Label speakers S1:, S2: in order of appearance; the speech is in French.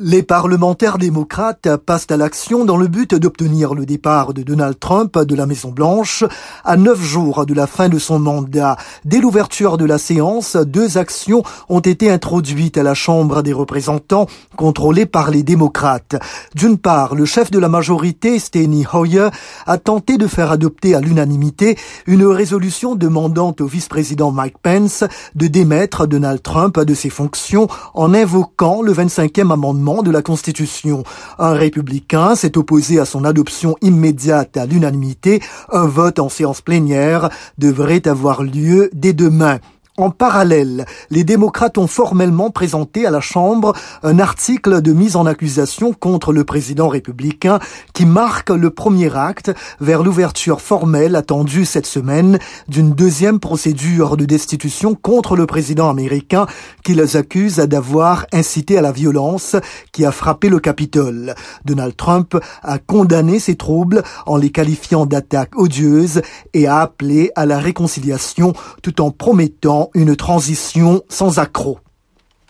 S1: Les parlementaires démocrates passent à l'action dans le but d'obtenir le départ de Donald Trump de la Maison Blanche à neuf jours de la fin de son mandat. Dès l'ouverture de la séance, deux actions ont été introduites à la Chambre des représentants contrôlée par les démocrates. D'une part, le chef de la majorité, Steny Hoyer, a tenté de faire adopter à l'unanimité une résolution demandant au vice-président Mike Pence de démettre Donald Trump de ses fonctions en invoquant le 25e de la Constitution. Un républicain s'est opposé à son adoption immédiate à l'unanimité. Un vote en séance plénière devrait avoir lieu dès demain. En parallèle, les démocrates ont formellement présenté à la Chambre un article de mise en accusation contre le président républicain qui marque le premier acte vers l'ouverture formelle attendue cette semaine d'une deuxième procédure de destitution contre le président américain qui les accuse d'avoir incité à la violence qui a frappé le Capitole. Donald Trump a condamné ces troubles en les qualifiant d'attaques odieuses et a appelé à la réconciliation tout en promettant une transition sans accroc.